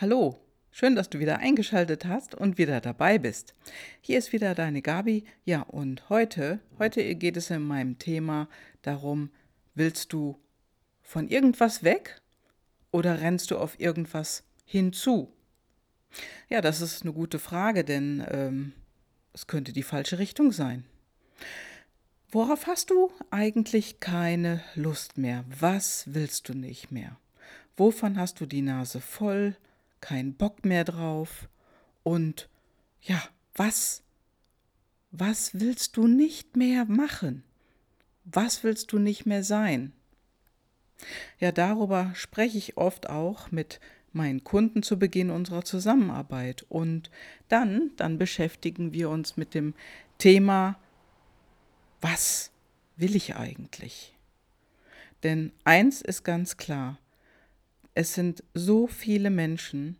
Hallo, schön, dass du wieder eingeschaltet hast und wieder dabei bist. Hier ist wieder deine Gabi. Ja, und heute, heute geht es in meinem Thema darum, willst du von irgendwas weg oder rennst du auf irgendwas hinzu? Ja, das ist eine gute Frage, denn ähm, es könnte die falsche Richtung sein. Worauf hast du eigentlich keine Lust mehr? Was willst du nicht mehr? Wovon hast du die Nase voll? Keinen Bock mehr drauf. Und ja, was, was willst du nicht mehr machen? Was willst du nicht mehr sein? Ja, darüber spreche ich oft auch mit meinen Kunden zu Beginn unserer Zusammenarbeit. Und dann, dann beschäftigen wir uns mit dem Thema, was will ich eigentlich? Denn eins ist ganz klar, es sind so viele Menschen,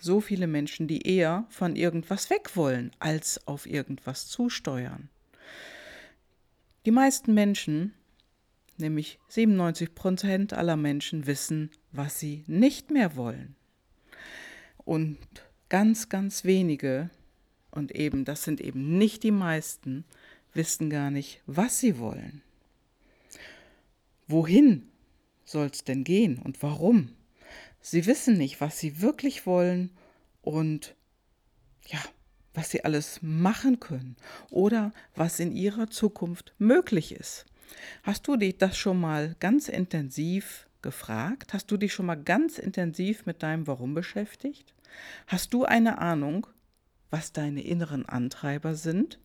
so viele Menschen, die eher von irgendwas weg wollen, als auf irgendwas zusteuern. Die meisten Menschen, nämlich 97 Prozent aller Menschen, wissen, was sie nicht mehr wollen. Und ganz, ganz wenige, und eben, das sind eben nicht die meisten, wissen gar nicht, was sie wollen. Wohin soll es denn gehen und warum? Sie wissen nicht, was sie wirklich wollen und ja, was sie alles machen können oder was in ihrer Zukunft möglich ist. Hast du dich das schon mal ganz intensiv gefragt? Hast du dich schon mal ganz intensiv mit deinem Warum beschäftigt? Hast du eine Ahnung, was deine inneren Antreiber sind?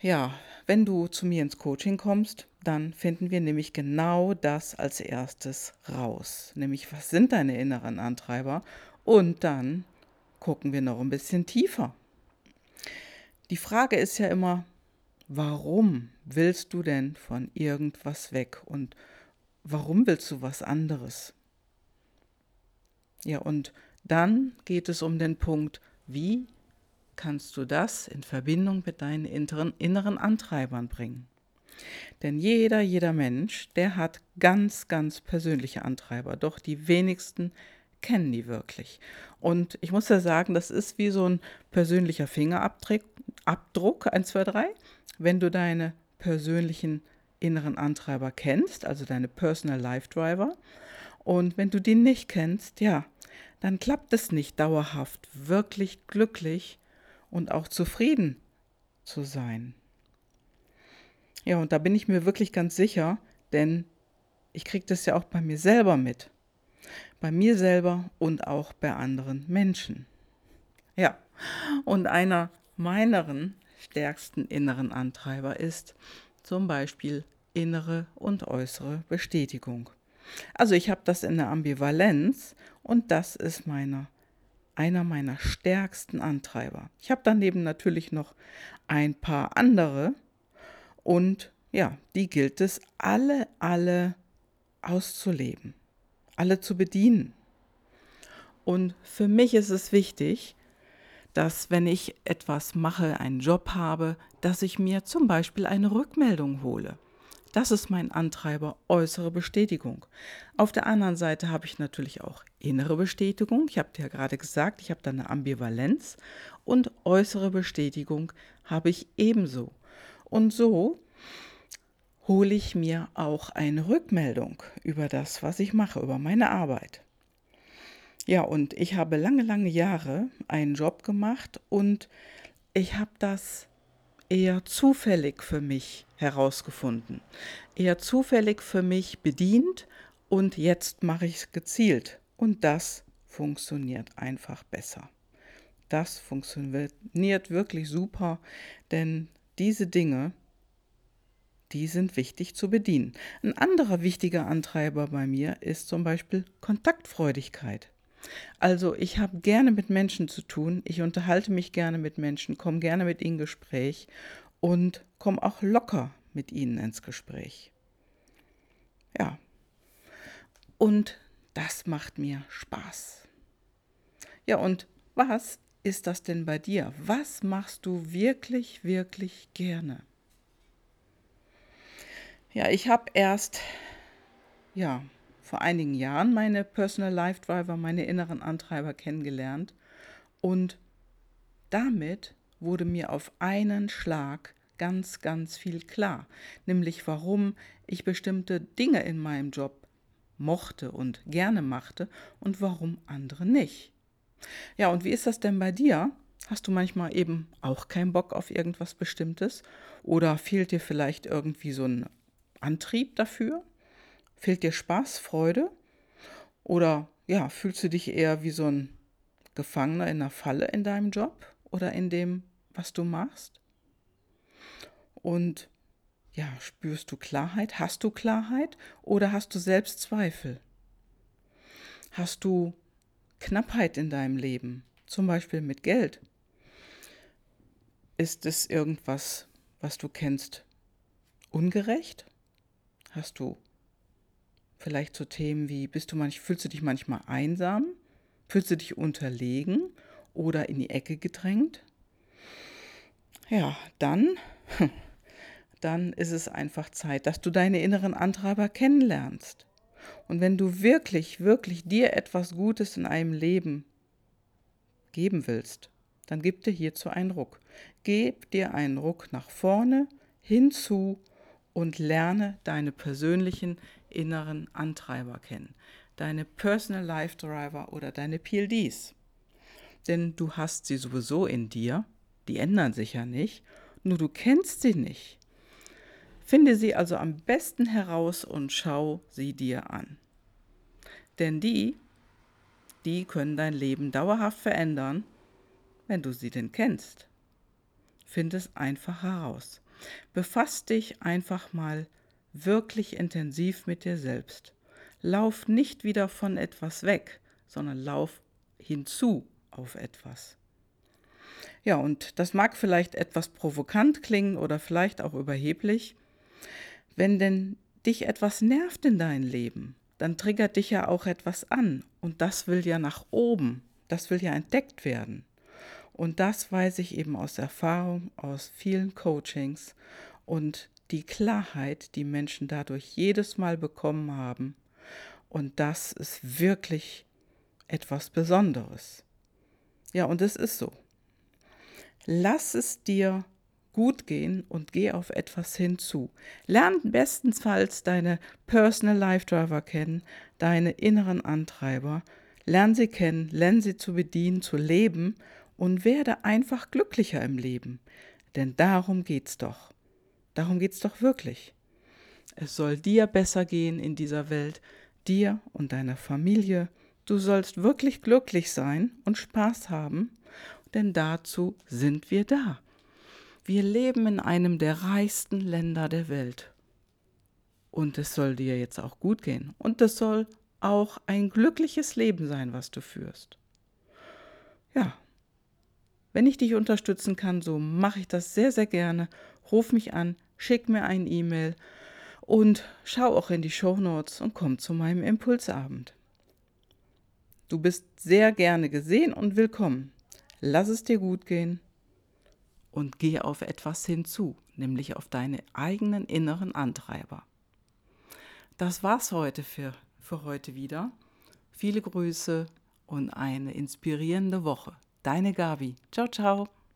Ja, wenn du zu mir ins Coaching kommst, dann finden wir nämlich genau das als erstes raus. Nämlich, was sind deine inneren Antreiber? Und dann gucken wir noch ein bisschen tiefer. Die Frage ist ja immer, warum willst du denn von irgendwas weg? Und warum willst du was anderes? Ja, und dann geht es um den Punkt, wie kannst du das in Verbindung mit deinen inneren, Antreibern bringen? Denn jeder, jeder Mensch, der hat ganz, ganz persönliche Antreiber. Doch die wenigsten kennen die wirklich. Und ich muss ja sagen, das ist wie so ein persönlicher Fingerabdruck, Abdruck, 1, 2, 3. Wenn du deine persönlichen inneren Antreiber kennst, also deine Personal Life Driver, und wenn du die nicht kennst, ja, dann klappt es nicht dauerhaft, wirklich glücklich und auch zufrieden zu sein. Ja, und da bin ich mir wirklich ganz sicher, denn ich kriege das ja auch bei mir selber mit. Bei mir selber und auch bei anderen Menschen. Ja, und einer meiner stärksten inneren Antreiber ist zum Beispiel innere und äußere Bestätigung. Also ich habe das in der Ambivalenz und das ist meine, einer meiner stärksten Antreiber. Ich habe daneben natürlich noch ein paar andere, und ja, die gilt es alle, alle auszuleben, alle zu bedienen. Und für mich ist es wichtig, dass wenn ich etwas mache, einen Job habe, dass ich mir zum Beispiel eine Rückmeldung hole. Das ist mein Antreiber, äußere Bestätigung. Auf der anderen Seite habe ich natürlich auch innere Bestätigung. Ich habe dir ja gerade gesagt, ich habe da eine Ambivalenz und äußere Bestätigung habe ich ebenso. Und so hole ich mir auch eine Rückmeldung über das, was ich mache, über meine Arbeit. Ja, und ich habe lange, lange Jahre einen Job gemacht und ich habe das eher zufällig für mich herausgefunden, eher zufällig für mich bedient und jetzt mache ich es gezielt und das funktioniert einfach besser. Das funktioniert wirklich super, denn diese Dinge, die sind wichtig zu bedienen. Ein anderer wichtiger Antreiber bei mir ist zum Beispiel Kontaktfreudigkeit. Also ich habe gerne mit Menschen zu tun, ich unterhalte mich gerne mit Menschen, komme gerne mit ihnen ins Gespräch und komme auch locker mit ihnen ins Gespräch. Ja. Und das macht mir Spaß. Ja, und was ist das denn bei dir? Was machst du wirklich, wirklich gerne? Ja, ich habe erst, ja, vor einigen Jahren meine Personal Life Driver, meine inneren Antreiber kennengelernt und damit wurde mir auf einen Schlag ganz, ganz viel klar, nämlich warum ich bestimmte Dinge in meinem Job mochte und gerne machte und warum andere nicht. Ja, und wie ist das denn bei dir? Hast du manchmal eben auch keinen Bock auf irgendwas Bestimmtes? Oder fehlt dir vielleicht irgendwie so ein Antrieb dafür? Fehlt dir Spaß, Freude? Oder ja, fühlst du dich eher wie so ein Gefangener in einer Falle in deinem Job oder in dem, was du machst? Und ja, spürst du Klarheit? Hast du Klarheit oder hast du Selbstzweifel? Hast du Knappheit in deinem Leben, zum Beispiel mit Geld? Ist es irgendwas, was du kennst, ungerecht? Hast du vielleicht so Themen wie, bist du manch, fühlst du dich manchmal einsam? Fühlst du dich unterlegen oder in die Ecke gedrängt? Ja, dann dann ist es einfach Zeit, dass du deine inneren Antreiber kennenlernst. Und wenn du wirklich, wirklich dir etwas Gutes in einem Leben geben willst, dann gib dir hierzu einen Ruck. Gib dir einen Ruck nach vorne, hinzu und lerne deine persönlichen inneren Antreiber kennen. Deine Personal Life Driver oder deine PLDs. Denn du hast sie sowieso in dir, die ändern sich ja nicht, nur du kennst sie nicht. Finde sie also am besten heraus und schau sie dir an. Denn die, die können dein Leben dauerhaft verändern, wenn du sie denn kennst. Find es einfach heraus. Befass dich einfach mal wirklich intensiv mit dir selbst. Lauf nicht wieder von etwas weg, sondern lauf hinzu auf etwas. Ja, und das mag vielleicht etwas provokant klingen oder vielleicht auch überheblich, wenn denn dich etwas nervt in deinem Leben, dann triggert dich ja auch etwas an und das will ja nach oben, das will ja entdeckt werden. Und das weiß ich eben aus Erfahrung, aus vielen Coachings und die Klarheit, die Menschen dadurch jedes Mal bekommen haben. Und das ist wirklich etwas Besonderes. Ja, und es ist so. Lass es dir gut gehen und geh auf etwas hinzu. Lern bestenfalls deine Personal Life Driver kennen, deine inneren Antreiber. Lern sie kennen, lern sie zu bedienen, zu leben und werde einfach glücklicher im Leben. Denn darum geht's doch. Darum geht's doch wirklich. Es soll dir besser gehen in dieser Welt, dir und deiner Familie. Du sollst wirklich glücklich sein und Spaß haben, denn dazu sind wir da. Wir leben in einem der reichsten Länder der Welt. Und es soll dir jetzt auch gut gehen. Und es soll auch ein glückliches Leben sein, was du führst. Ja, wenn ich dich unterstützen kann, so mache ich das sehr, sehr gerne. Ruf mich an, schick mir ein E-Mail und schau auch in die Show Notes und komm zu meinem Impulsabend. Du bist sehr gerne gesehen und willkommen. Lass es dir gut gehen und gehe auf etwas hinzu, nämlich auf deine eigenen inneren Antreiber. Das war's heute für, für heute wieder. Viele Grüße und eine inspirierende Woche. Deine Gabi. Ciao, ciao.